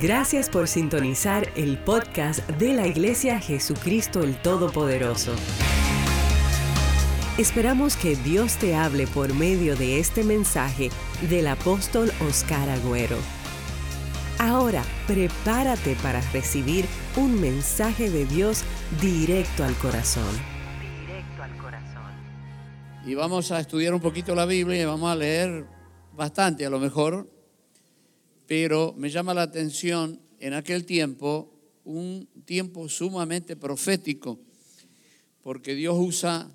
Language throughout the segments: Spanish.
Gracias por sintonizar el podcast de la Iglesia Jesucristo el Todopoderoso. Esperamos que Dios te hable por medio de este mensaje del apóstol Oscar Agüero. Ahora, prepárate para recibir un mensaje de Dios directo al corazón. Directo al corazón. Y vamos a estudiar un poquito la Biblia y vamos a leer bastante a lo mejor, pero me llama la atención en aquel tiempo, un tiempo sumamente profético, porque Dios usa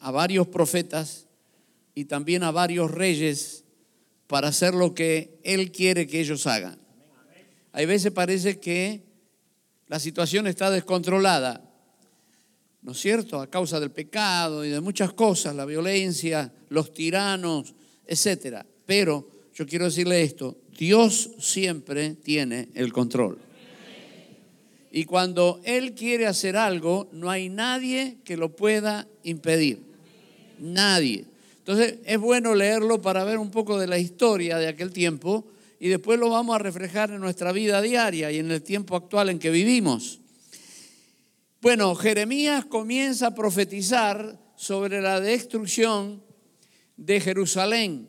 a varios profetas y también a varios reyes para hacer lo que Él quiere que ellos hagan. Hay veces parece que la situación está descontrolada, ¿no es cierto? A causa del pecado y de muchas cosas, la violencia, los tiranos, etcétera. Pero yo quiero decirle esto, Dios siempre tiene el control. Y cuando Él quiere hacer algo, no hay nadie que lo pueda impedir. Nadie. Entonces es bueno leerlo para ver un poco de la historia de aquel tiempo y después lo vamos a reflejar en nuestra vida diaria y en el tiempo actual en que vivimos. Bueno, Jeremías comienza a profetizar sobre la destrucción de Jerusalén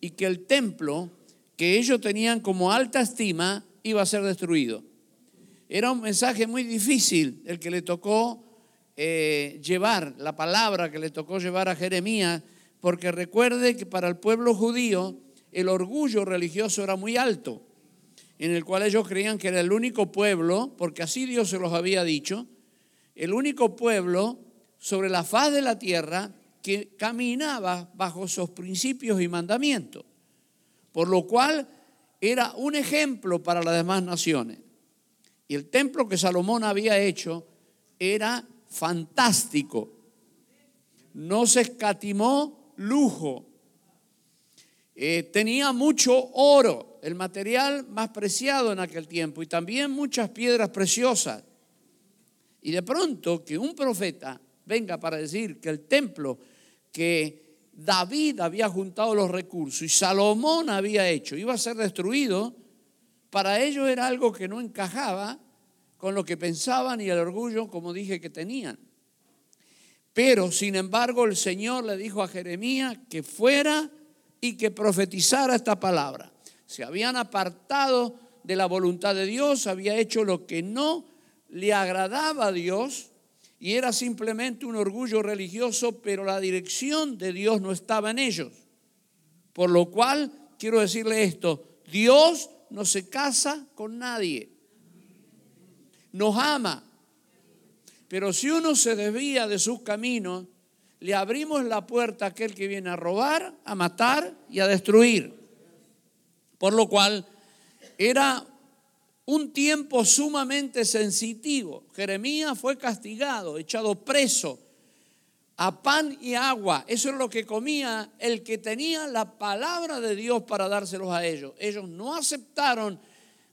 y que el templo que ellos tenían como alta estima iba a ser destruido. Era un mensaje muy difícil el que le tocó eh, llevar, la palabra que le tocó llevar a Jeremías, porque recuerde que para el pueblo judío el orgullo religioso era muy alto, en el cual ellos creían que era el único pueblo, porque así Dios se los había dicho, el único pueblo sobre la faz de la tierra que caminaba bajo esos principios y mandamientos, por lo cual era un ejemplo para las demás naciones. Y el templo que Salomón había hecho era fantástico. No se escatimó lujo. Eh, tenía mucho oro, el material más preciado en aquel tiempo, y también muchas piedras preciosas. Y de pronto que un profeta venga para decir que el templo que David había juntado los recursos y Salomón había hecho iba a ser destruido, para ellos era algo que no encajaba con lo que pensaban y el orgullo, como dije, que tenían. Pero, sin embargo, el Señor le dijo a Jeremías que fuera y que profetizara esta palabra. Se habían apartado de la voluntad de Dios, había hecho lo que no le agradaba a Dios y era simplemente un orgullo religioso, pero la dirección de Dios no estaba en ellos. Por lo cual, quiero decirle esto, Dios no se casa con nadie, nos ama, pero si uno se desvía de sus caminos, le abrimos la puerta a aquel que viene a robar, a matar y a destruir. Por lo cual era un tiempo sumamente sensitivo. Jeremías fue castigado, echado preso a pan y agua. Eso es lo que comía el que tenía la palabra de Dios para dárselos a ellos. Ellos no aceptaron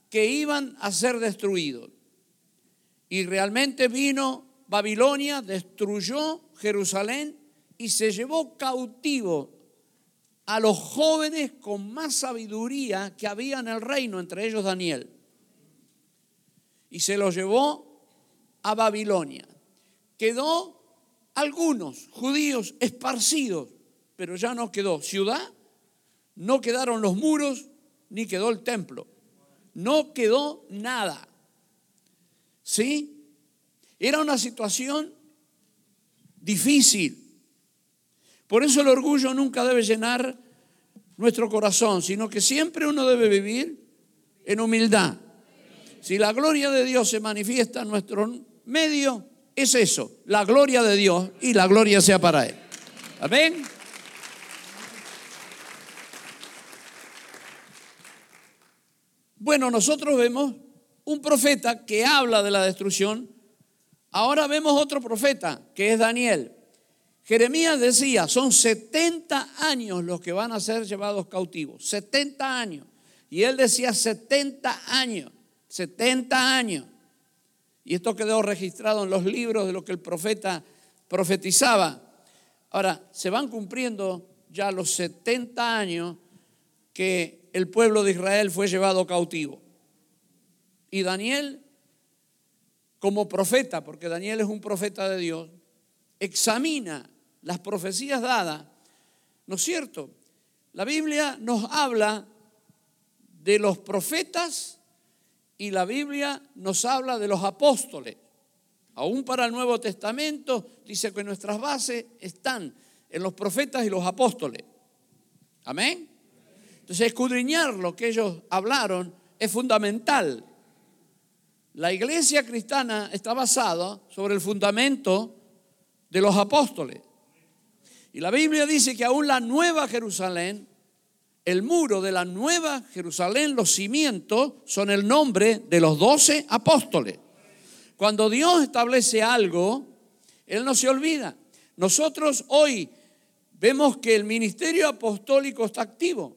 que iban a ser destruidos. Y realmente vino Babilonia, destruyó Jerusalén y se llevó cautivo a los jóvenes con más sabiduría que había en el reino, entre ellos Daniel y se los llevó a Babilonia. Quedó algunos judíos esparcidos, pero ya no quedó ciudad, no quedaron los muros, ni quedó el templo. No quedó nada. ¿Sí? Era una situación difícil. Por eso el orgullo nunca debe llenar nuestro corazón, sino que siempre uno debe vivir en humildad. Si la gloria de Dios se manifiesta en nuestro medio, es eso, la gloria de Dios y la gloria sea para Él. Amén. Bueno, nosotros vemos un profeta que habla de la destrucción. Ahora vemos otro profeta, que es Daniel. Jeremías decía, son 70 años los que van a ser llevados cautivos, 70 años. Y él decía 70 años. 70 años. Y esto quedó registrado en los libros de lo que el profeta profetizaba. Ahora, se van cumpliendo ya los 70 años que el pueblo de Israel fue llevado cautivo. Y Daniel, como profeta, porque Daniel es un profeta de Dios, examina las profecías dadas, ¿no es cierto? La Biblia nos habla de los profetas y la Biblia nos habla de los apóstoles. Aún para el Nuevo Testamento dice que nuestras bases están en los profetas y los apóstoles. Amén. Entonces, escudriñar lo que ellos hablaron es fundamental. La iglesia cristiana está basada sobre el fundamento de los apóstoles. Y la Biblia dice que aún la nueva Jerusalén, el muro de la nueva Jerusalén, los cimientos son el nombre de los doce apóstoles. Cuando Dios establece algo, Él no se olvida. Nosotros hoy vemos que el ministerio apostólico está activo,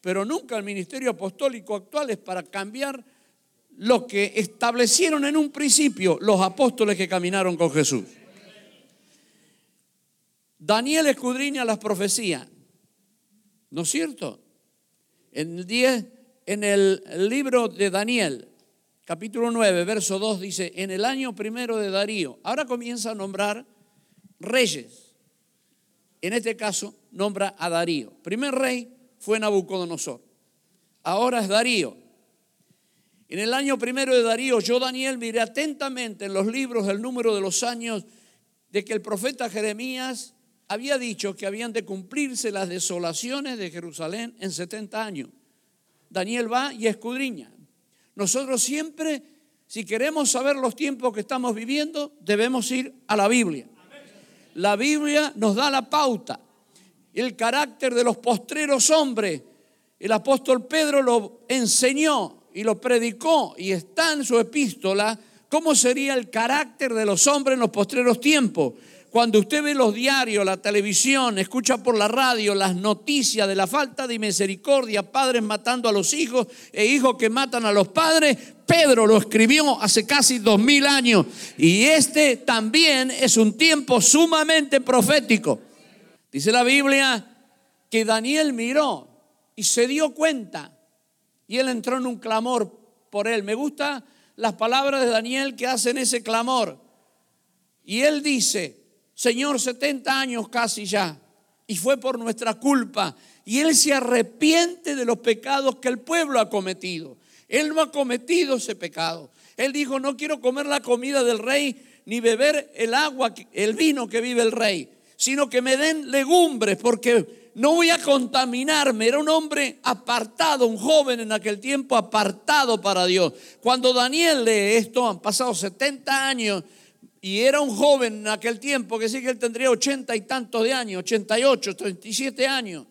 pero nunca el ministerio apostólico actual es para cambiar lo que establecieron en un principio los apóstoles que caminaron con Jesús. Daniel escudriña las profecías, ¿no es cierto? En el, 10, en el libro de Daniel, capítulo 9, verso 2 dice, en el año primero de Darío, ahora comienza a nombrar reyes. En este caso, nombra a Darío. Primer rey fue Nabucodonosor. Ahora es Darío. En el año primero de Darío, yo Daniel miré atentamente en los libros el número de los años de que el profeta Jeremías había dicho que habían de cumplirse las desolaciones de Jerusalén en 70 años. Daniel va y escudriña. Nosotros siempre, si queremos saber los tiempos que estamos viviendo, debemos ir a la Biblia. La Biblia nos da la pauta, el carácter de los postreros hombres. El apóstol Pedro lo enseñó y lo predicó y está en su epístola cómo sería el carácter de los hombres en los postreros tiempos. Cuando usted ve los diarios, la televisión, escucha por la radio las noticias de la falta de misericordia, padres matando a los hijos e hijos que matan a los padres, Pedro lo escribió hace casi dos mil años. Y este también es un tiempo sumamente profético. Dice la Biblia que Daniel miró y se dio cuenta y él entró en un clamor por él. Me gustan las palabras de Daniel que hacen ese clamor. Y él dice, Señor, 70 años casi ya, y fue por nuestra culpa. Y Él se arrepiente de los pecados que el pueblo ha cometido. Él no ha cometido ese pecado. Él dijo, no quiero comer la comida del rey, ni beber el agua, el vino que vive el rey, sino que me den legumbres, porque no voy a contaminarme. Era un hombre apartado, un joven en aquel tiempo apartado para Dios. Cuando Daniel lee esto, han pasado 70 años y era un joven en aquel tiempo, que sí que él tendría ochenta y tantos de años, 88, 37 años.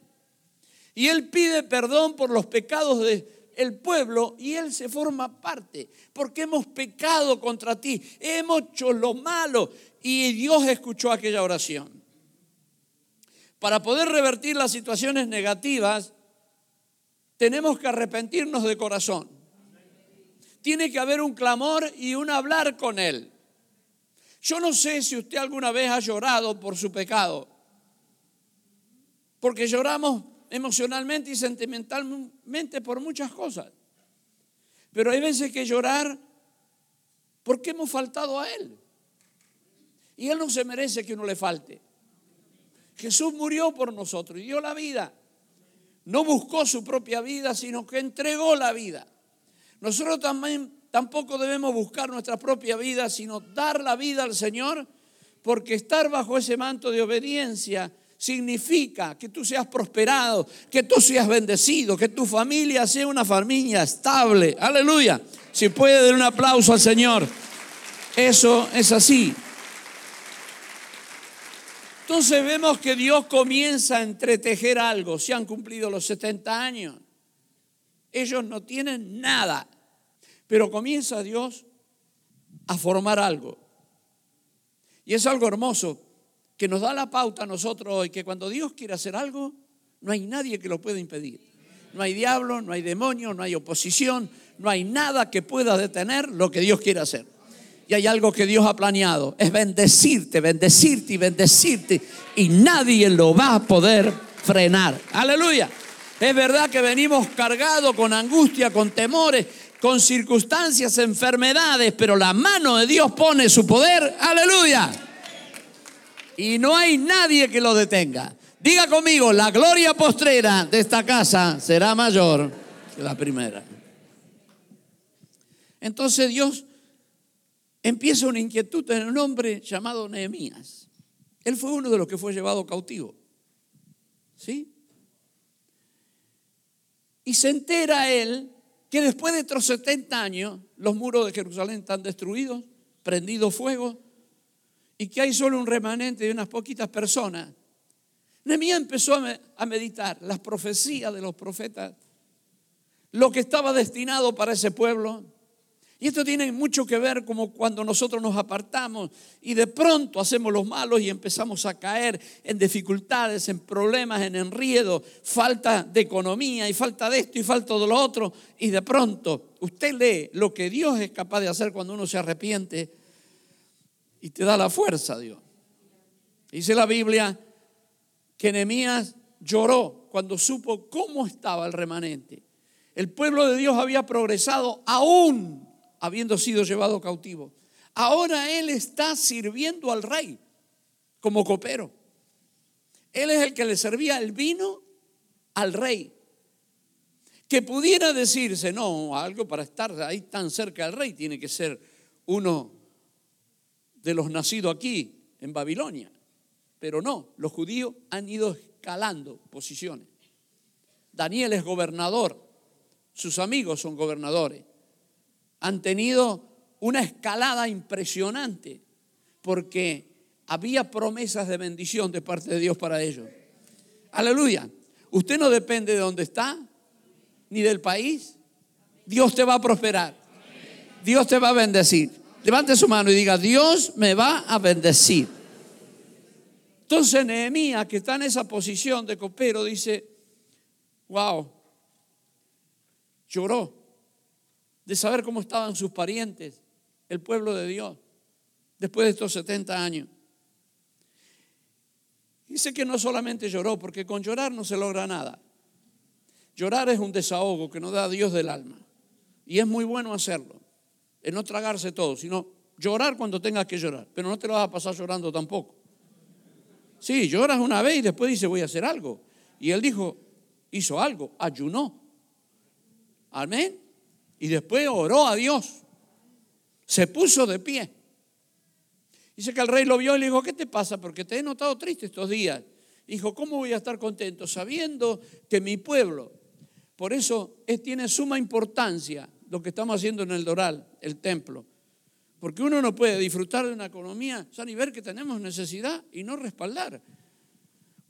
Y él pide perdón por los pecados del pueblo y él se forma parte, porque hemos pecado contra ti, hemos hecho lo malo y Dios escuchó aquella oración. Para poder revertir las situaciones negativas, tenemos que arrepentirnos de corazón. Tiene que haber un clamor y un hablar con Él. Yo no sé si usted alguna vez ha llorado por su pecado, porque lloramos emocionalmente y sentimentalmente por muchas cosas. Pero hay veces que llorar porque hemos faltado a Él. Y Él no se merece que uno le falte. Jesús murió por nosotros y dio la vida. No buscó su propia vida, sino que entregó la vida. Nosotros también tampoco debemos buscar nuestra propia vida, sino dar la vida al Señor, porque estar bajo ese manto de obediencia significa que tú seas prosperado, que tú seas bendecido, que tu familia sea una familia estable. Aleluya. Si puede dar un aplauso al Señor. Eso es así. Entonces vemos que Dios comienza a entretejer algo. Se han cumplido los 70 años. Ellos no tienen nada. Pero comienza Dios a formar algo. Y es algo hermoso que nos da la pauta a nosotros hoy, que cuando Dios quiere hacer algo, no hay nadie que lo pueda impedir. No hay diablo, no hay demonio, no hay oposición, no hay nada que pueda detener lo que Dios quiere hacer. Y hay algo que Dios ha planeado, es bendecirte, bendecirte y bendecirte. Y nadie lo va a poder frenar. Aleluya. Es verdad que venimos cargados con angustia, con temores, con circunstancias, enfermedades, pero la mano de Dios pone su poder. Aleluya. Y no hay nadie que lo detenga. Diga conmigo, la gloria postrera de esta casa será mayor que la primera. Entonces Dios empieza una inquietud en un hombre llamado Nehemías. Él fue uno de los que fue llevado cautivo. ¿Sí? Y se entera él que después de otros 70 años los muros de Jerusalén están destruidos, prendido fuego, y que hay solo un remanente de unas poquitas personas. Nehemías empezó a meditar las profecías de los profetas, lo que estaba destinado para ese pueblo, y esto tiene mucho que ver como cuando nosotros nos apartamos y de pronto hacemos los malos y empezamos a caer en dificultades, en problemas, en enriedo, falta de economía y falta de esto y falta de lo otro. Y de pronto usted lee lo que Dios es capaz de hacer cuando uno se arrepiente y te da la fuerza, Dios. Dice la Biblia que Nehemías lloró cuando supo cómo estaba el remanente. El pueblo de Dios había progresado aún habiendo sido llevado cautivo. Ahora él está sirviendo al rey como copero. Él es el que le servía el vino al rey. Que pudiera decirse, no, algo para estar ahí tan cerca del rey tiene que ser uno de los nacidos aquí, en Babilonia. Pero no, los judíos han ido escalando posiciones. Daniel es gobernador, sus amigos son gobernadores han tenido una escalada impresionante porque había promesas de bendición de parte de Dios para ellos. Aleluya. Usted no depende de dónde está, ni del país. Dios te va a prosperar. Dios te va a bendecir. Levante su mano y diga, Dios me va a bendecir. Entonces Nehemías, que está en esa posición de copero, dice, wow, lloró de saber cómo estaban sus parientes, el pueblo de Dios, después de estos 70 años. Dice que no solamente lloró, porque con llorar no se logra nada. Llorar es un desahogo que nos da Dios del alma. Y es muy bueno hacerlo, en no tragarse todo, sino llorar cuando tengas que llorar, pero no te lo vas a pasar llorando tampoco. Sí, lloras una vez y después dice voy a hacer algo. Y él dijo, hizo algo, ayunó. Amén. Y después oró a Dios. Se puso de pie. Dice que el rey lo vio y le dijo, ¿qué te pasa? Porque te he notado triste estos días. Dijo, ¿cómo voy a estar contento sabiendo que mi pueblo, por eso es, tiene suma importancia lo que estamos haciendo en el Doral, el templo? Porque uno no puede disfrutar de una economía, o y ver que tenemos necesidad y no respaldar.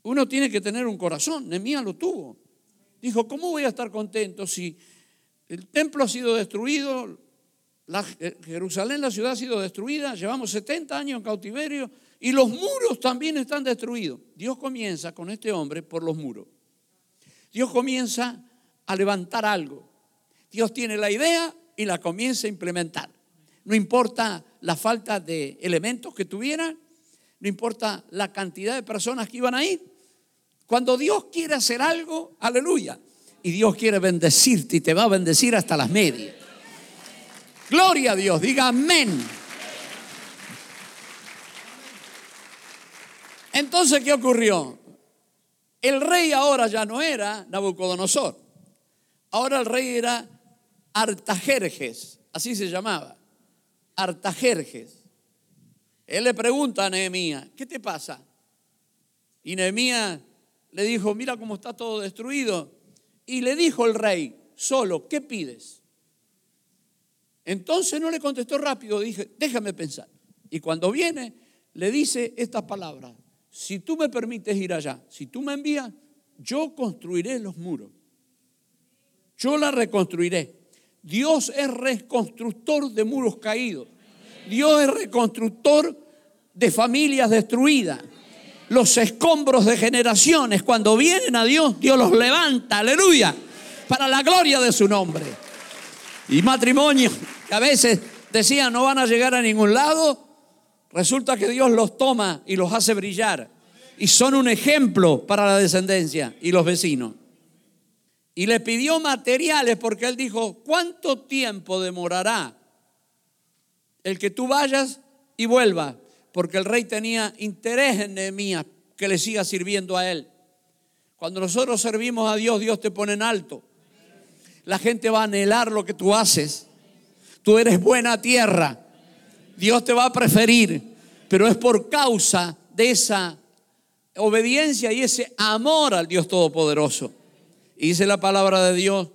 Uno tiene que tener un corazón, Nemía lo tuvo. Dijo, ¿cómo voy a estar contento si el templo ha sido destruido, eh, Jerusalén, la ciudad ha sido destruida, llevamos 70 años en cautiverio y los muros también están destruidos. Dios comienza con este hombre por los muros. Dios comienza a levantar algo. Dios tiene la idea y la comienza a implementar. No importa la falta de elementos que tuvieran, no importa la cantidad de personas que iban a ir. Cuando Dios quiere hacer algo, aleluya, y Dios quiere bendecirte y te va a bendecir hasta las medias. Gloria a Dios, diga amén. Entonces, ¿qué ocurrió? El rey ahora ya no era Nabucodonosor. Ahora el rey era Artajerjes, así se llamaba. Artajerjes. Él le pregunta a Nehemías, ¿qué te pasa? Y Nehemías le dijo, mira cómo está todo destruido. Y le dijo el rey, solo, ¿qué pides? Entonces no le contestó rápido, dije, déjame pensar. Y cuando viene, le dice estas palabras, si tú me permites ir allá, si tú me envías, yo construiré los muros. Yo la reconstruiré. Dios es reconstructor de muros caídos. Dios es reconstructor de familias destruidas los escombros de generaciones, cuando vienen a Dios, Dios los levanta, aleluya, para la gloria de su nombre. Y matrimonios que a veces decían no van a llegar a ningún lado, resulta que Dios los toma y los hace brillar. Y son un ejemplo para la descendencia y los vecinos. Y le pidió materiales porque él dijo, ¿cuánto tiempo demorará el que tú vayas y vuelvas? Porque el rey tenía interés en Nehemías que le siga sirviendo a él. Cuando nosotros servimos a Dios, Dios te pone en alto. La gente va a anhelar lo que tú haces. Tú eres buena tierra. Dios te va a preferir, pero es por causa de esa obediencia y ese amor al Dios Todopoderoso. Y dice la palabra de Dios,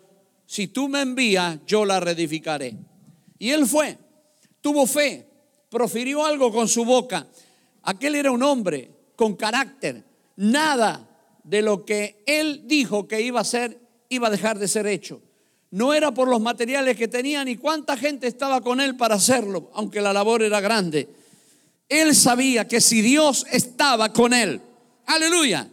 si tú me envías, yo la reedificaré. Y él fue, tuvo fe, profirió algo con su boca. Aquel era un hombre con carácter. Nada de lo que él dijo que iba a hacer iba a dejar de ser hecho. No era por los materiales que tenía ni cuánta gente estaba con él para hacerlo, aunque la labor era grande. Él sabía que si Dios estaba con él, aleluya,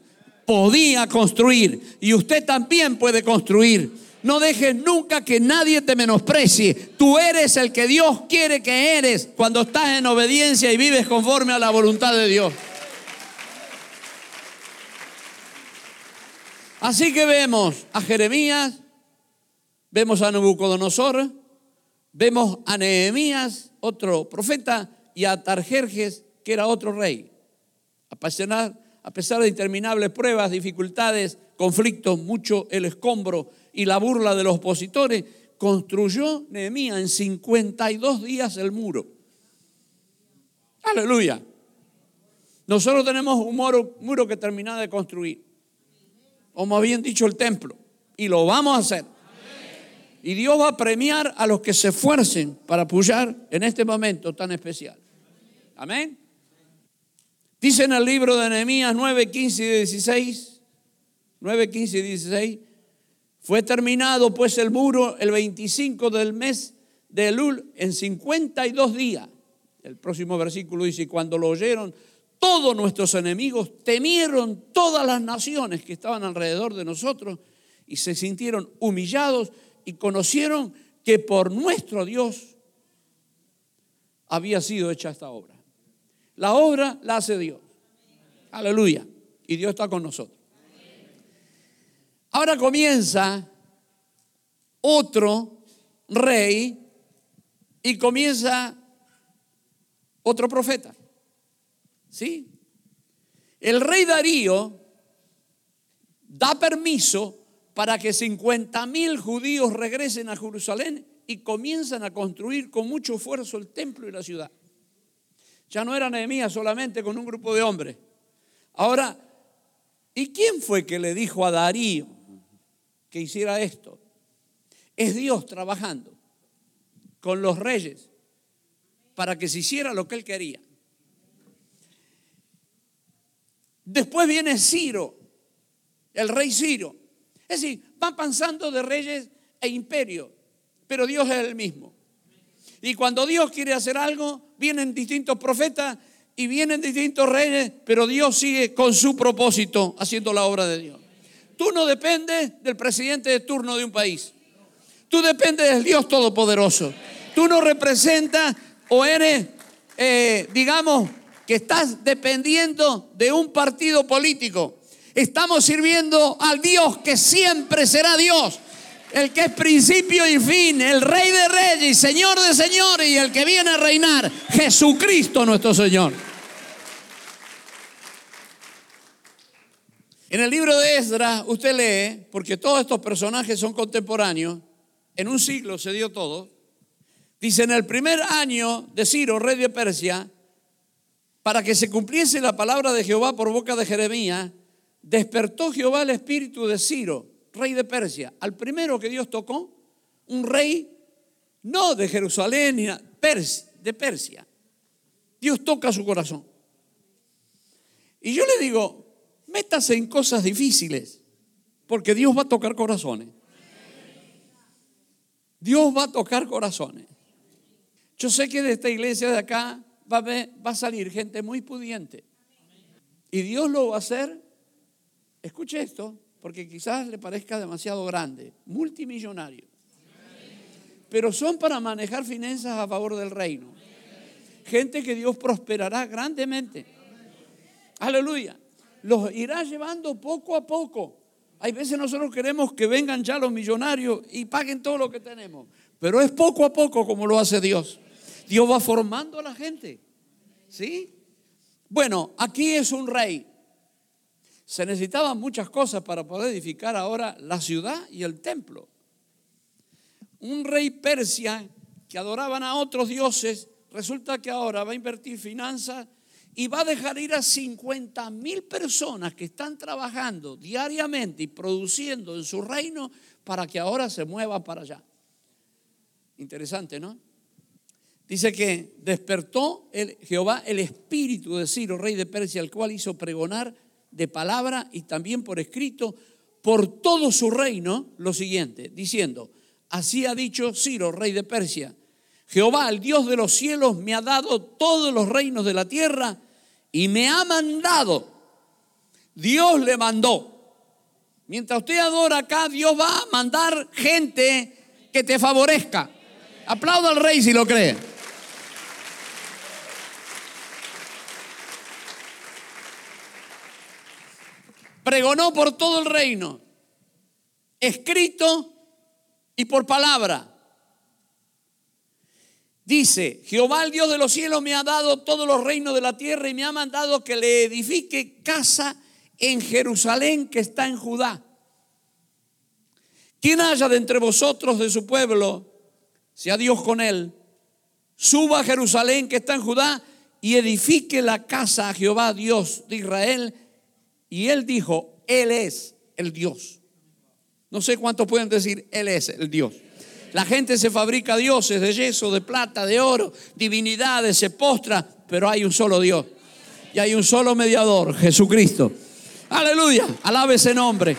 podía construir. Y usted también puede construir. No dejes nunca que nadie te menosprecie. Tú eres el que Dios quiere que eres cuando estás en obediencia y vives conforme a la voluntad de Dios. Así que vemos a Jeremías, vemos a Nabucodonosor, vemos a Nehemías, otro profeta, y a Tarjerjes, que era otro rey. Apasionar a pesar de interminables pruebas, dificultades, conflictos, mucho el escombro y la burla de los opositores, construyó Nehemías en 52 días el muro. Aleluya. Nosotros tenemos un muro, que termina de construir. O más bien dicho, el templo. Y lo vamos a hacer. Y Dios va a premiar a los que se esfuercen para apoyar en este momento tan especial. Amén. Dice en el libro de Nehemías 9, 15 y 16, 9, 15 y 16, fue terminado pues el muro el 25 del mes de Elul en 52 días. El próximo versículo dice, cuando lo oyeron todos nuestros enemigos, temieron todas las naciones que estaban alrededor de nosotros y se sintieron humillados y conocieron que por nuestro Dios había sido hecha esta obra. La obra la hace Dios. Aleluya. Y Dios está con nosotros. Ahora comienza otro rey y comienza otro profeta. ¿Sí? El rey Darío da permiso para que 50 mil judíos regresen a Jerusalén y comienzan a construir con mucho esfuerzo el templo y la ciudad. Ya no era Nehemías solamente con un grupo de hombres. Ahora, ¿y quién fue que le dijo a Darío que hiciera esto? Es Dios trabajando con los reyes para que se hiciera lo que él quería. Después viene Ciro, el rey Ciro. Es decir, van pasando de reyes e imperio, pero Dios es el mismo. Y cuando Dios quiere hacer algo, vienen distintos profetas y vienen distintos reyes, pero Dios sigue con su propósito haciendo la obra de Dios. Tú no dependes del presidente de turno de un país. Tú dependes del Dios Todopoderoso. Tú no representas o eres, eh, digamos, que estás dependiendo de un partido político. Estamos sirviendo al Dios que siempre será Dios el que es principio y fin, el rey de reyes señor de señores y el que viene a reinar, Jesucristo nuestro Señor. En el libro de Esdras usted lee, porque todos estos personajes son contemporáneos, en un siglo se dio todo, dice en el primer año de Ciro, rey de Persia, para que se cumpliese la palabra de Jehová por boca de Jeremías, despertó Jehová el espíritu de Ciro rey de Persia, al primero que Dios tocó, un rey no de Jerusalén, ni de Persia. Dios toca su corazón. Y yo le digo, métase en cosas difíciles, porque Dios va a tocar corazones. Dios va a tocar corazones. Yo sé que de esta iglesia de acá va a, va a salir gente muy pudiente. Y Dios lo va a hacer, escuche esto, porque quizás le parezca demasiado grande, multimillonario. Pero son para manejar finanzas a favor del reino. Gente que Dios prosperará grandemente. Aleluya. Los irá llevando poco a poco Hay veces nosotros queremos que vengan ya los millonarios y paguen todo lo que tenemos, pero es poco a poco como lo hace Dios. Dios va formando a la gente. ¿Sí? Bueno, aquí es un rey. Se necesitaban muchas cosas para poder edificar ahora la ciudad y el templo. Un rey persia que adoraban a otros dioses, resulta que ahora va a invertir finanzas y va a dejar ir a 50 mil personas que están trabajando diariamente y produciendo en su reino para que ahora se muevan para allá. Interesante, ¿no? Dice que despertó el, Jehová el espíritu de Ciro, rey de Persia, el cual hizo pregonar de palabra y también por escrito por todo su reino lo siguiente, diciendo, así ha dicho Ciro, rey de Persia, Jehová, el Dios de los cielos, me ha dado todos los reinos de la tierra y me ha mandado. Dios le mandó. Mientras usted adora acá, Dios va a mandar gente que te favorezca. Aplauda al rey si lo cree. pregonó por todo el reino, escrito y por palabra. Dice, Jehová el Dios de los cielos me ha dado todos los reinos de la tierra y me ha mandado que le edifique casa en Jerusalén que está en Judá. Quien haya de entre vosotros de su pueblo, sea Dios con él, suba a Jerusalén que está en Judá y edifique la casa a Jehová Dios de Israel y él dijo, Él es el Dios. No sé cuántos pueden decir, Él es el Dios. La gente se fabrica dioses de yeso, de plata, de oro, divinidades, se postra, pero hay un solo Dios. Y hay un solo mediador, Jesucristo. Aleluya, alabe ese nombre.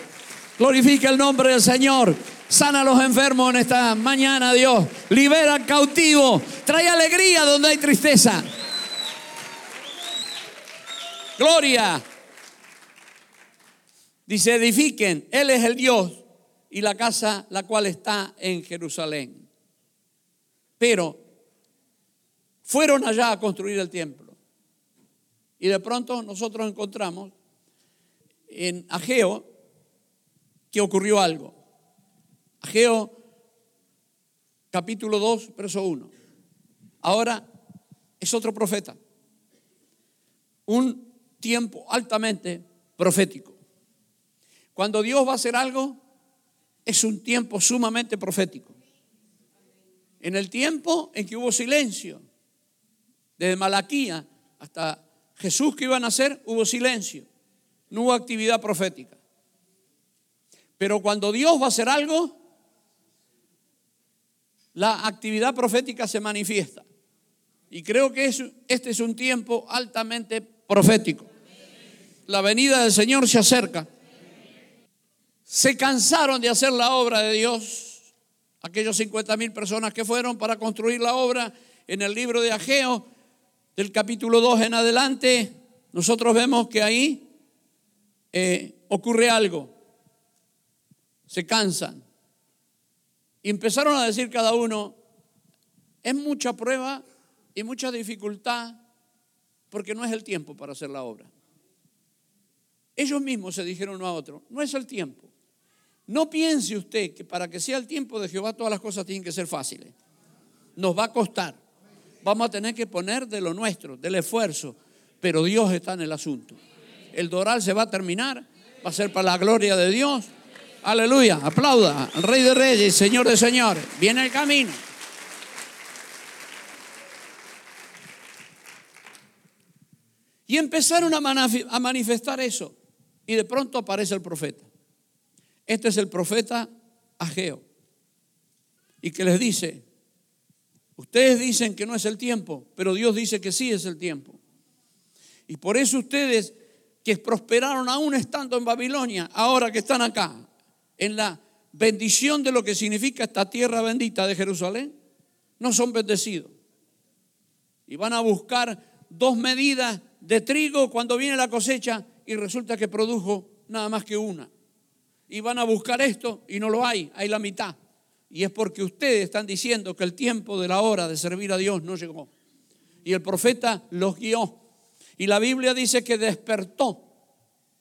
Glorifica el nombre del Señor. Sana a los enfermos en esta mañana, Dios. Libera al cautivo. Trae alegría donde hay tristeza. Gloria. Dice, edifiquen, Él es el Dios y la casa la cual está en Jerusalén. Pero fueron allá a construir el templo. Y de pronto nosotros encontramos en Ageo que ocurrió algo. Ageo capítulo 2, verso 1. Ahora es otro profeta. Un tiempo altamente profético. Cuando Dios va a hacer algo, es un tiempo sumamente profético. En el tiempo en que hubo silencio, desde Malaquía hasta Jesús que iba a nacer, hubo silencio, no hubo actividad profética. Pero cuando Dios va a hacer algo, la actividad profética se manifiesta. Y creo que este es un tiempo altamente profético. La venida del Señor se acerca se cansaron de hacer la obra de Dios. Aquellos 50 mil personas que fueron para construir la obra en el libro de Ageo, del capítulo 2 en adelante, nosotros vemos que ahí eh, ocurre algo. Se cansan. Y empezaron a decir cada uno, es mucha prueba y mucha dificultad porque no es el tiempo para hacer la obra. Ellos mismos se dijeron uno a otro, no es el tiempo. No piense usted que para que sea el tiempo de Jehová todas las cosas tienen que ser fáciles. Nos va a costar. Vamos a tener que poner de lo nuestro, del esfuerzo, pero Dios está en el asunto. El doral se va a terminar, va a ser para la gloria de Dios. Aleluya, aplauda al Rey de Reyes, Señor de Señores. Viene el camino. Y empezaron a manifestar eso. Y de pronto aparece el profeta. Este es el profeta Ageo. Y que les dice, ustedes dicen que no es el tiempo, pero Dios dice que sí es el tiempo. Y por eso ustedes que prosperaron aún estando en Babilonia, ahora que están acá, en la bendición de lo que significa esta tierra bendita de Jerusalén, no son bendecidos. Y van a buscar dos medidas de trigo cuando viene la cosecha y resulta que produjo nada más que una y van a buscar esto y no lo hay, hay la mitad. Y es porque ustedes están diciendo que el tiempo de la hora de servir a Dios no llegó. Y el profeta los guió. Y la Biblia dice que despertó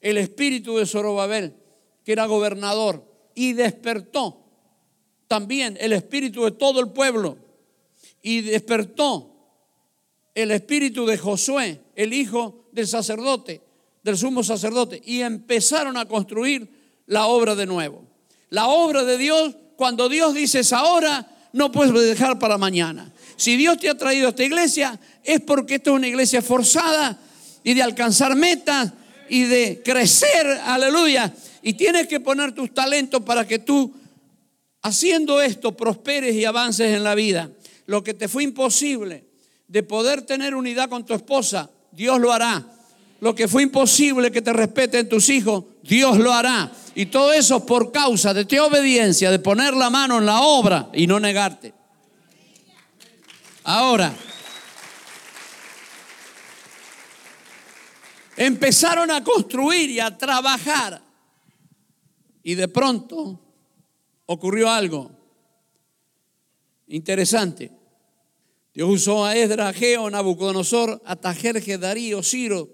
el espíritu de Zorobabel, que era gobernador, y despertó también el espíritu de todo el pueblo, y despertó el espíritu de Josué, el hijo del sacerdote, del sumo sacerdote, y empezaron a construir la obra de nuevo. La obra de Dios, cuando Dios dice es ahora, no puedes dejar para mañana. Si Dios te ha traído a esta iglesia, es porque esta es una iglesia forzada y de alcanzar metas y de crecer, aleluya. Y tienes que poner tus talentos para que tú, haciendo esto, prosperes y avances en la vida. Lo que te fue imposible de poder tener unidad con tu esposa, Dios lo hará. Lo que fue imposible que te respeten tus hijos, Dios lo hará. Y todo eso por causa de tu obediencia, de poner la mano en la obra y no negarte. Ahora, empezaron a construir y a trabajar. Y de pronto ocurrió algo interesante. Dios usó a Esdra, a Geo, Nabucodonosor, a Tajerje, Darío, Ciro,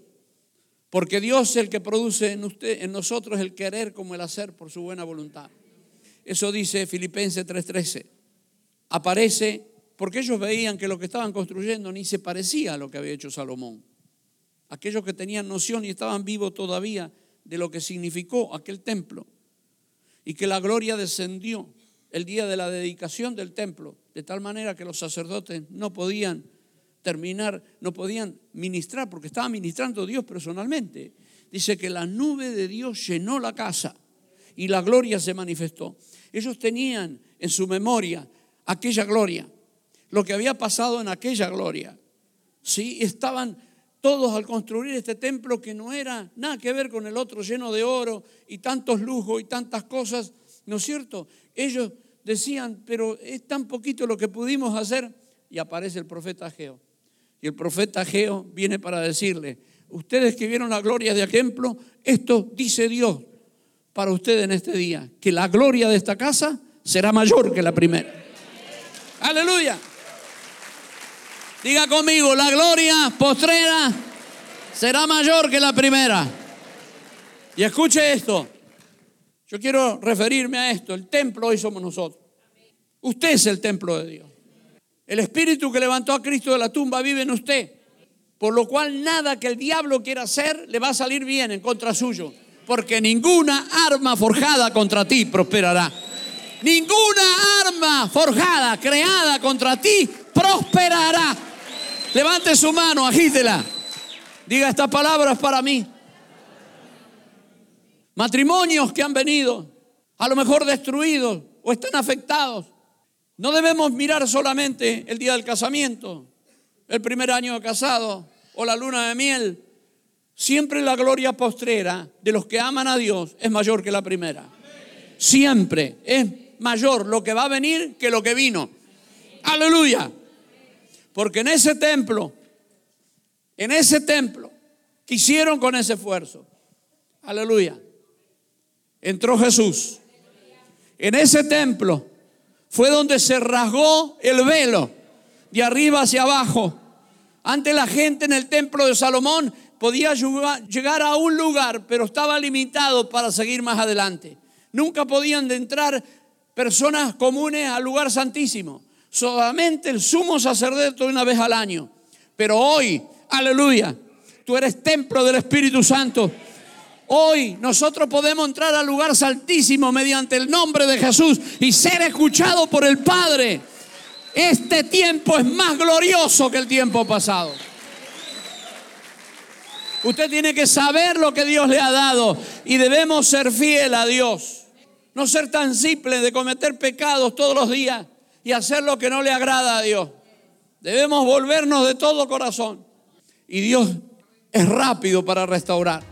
porque Dios es el que produce en, usted, en nosotros el querer como el hacer por su buena voluntad. Eso dice Filipenses 3:13. Aparece porque ellos veían que lo que estaban construyendo ni se parecía a lo que había hecho Salomón. Aquellos que tenían noción y estaban vivos todavía de lo que significó aquel templo y que la gloria descendió el día de la dedicación del templo, de tal manera que los sacerdotes no podían terminar, no podían ministrar, porque estaba ministrando Dios personalmente. Dice que la nube de Dios llenó la casa y la gloria se manifestó. Ellos tenían en su memoria aquella gloria, lo que había pasado en aquella gloria. Sí, estaban todos al construir este templo que no era nada que ver con el otro lleno de oro y tantos lujos y tantas cosas, ¿no es cierto? Ellos decían, pero es tan poquito lo que pudimos hacer. Y aparece el profeta Ageo. Y el profeta Ageo viene para decirle, ustedes que vieron la gloria de aquel templo, esto dice Dios para ustedes en este día, que la gloria de esta casa será mayor que la primera. Aleluya. Diga conmigo, la gloria postrera será mayor que la primera. Y escuche esto. Yo quiero referirme a esto. El templo hoy somos nosotros. Usted es el templo de Dios. El espíritu que levantó a Cristo de la tumba vive en usted. Por lo cual nada que el diablo quiera hacer le va a salir bien en contra suyo. Porque ninguna arma forjada contra ti prosperará. Ninguna arma forjada, creada contra ti, prosperará. Levante su mano, agítela. Diga estas palabras para mí. Matrimonios que han venido, a lo mejor destruidos o están afectados no debemos mirar solamente el día del casamiento, el primer año de casado o la luna de miel. Siempre la gloria postrera de los que aman a Dios es mayor que la primera. Siempre es mayor lo que va a venir que lo que vino. Aleluya. Porque en ese templo, en ese templo, que hicieron con ese esfuerzo, aleluya, entró Jesús. En ese templo fue donde se rasgó el velo de arriba hacia abajo. Antes la gente en el templo de Salomón podía llegar a un lugar, pero estaba limitado para seguir más adelante. Nunca podían entrar personas comunes al lugar santísimo. Solamente el sumo sacerdote una vez al año. Pero hoy, aleluya, tú eres templo del Espíritu Santo Hoy nosotros podemos entrar al lugar santísimo mediante el nombre de Jesús y ser escuchado por el Padre. Este tiempo es más glorioso que el tiempo pasado. Usted tiene que saber lo que Dios le ha dado y debemos ser fiel a Dios. No ser tan simple de cometer pecados todos los días y hacer lo que no le agrada a Dios. Debemos volvernos de todo corazón. Y Dios es rápido para restaurar.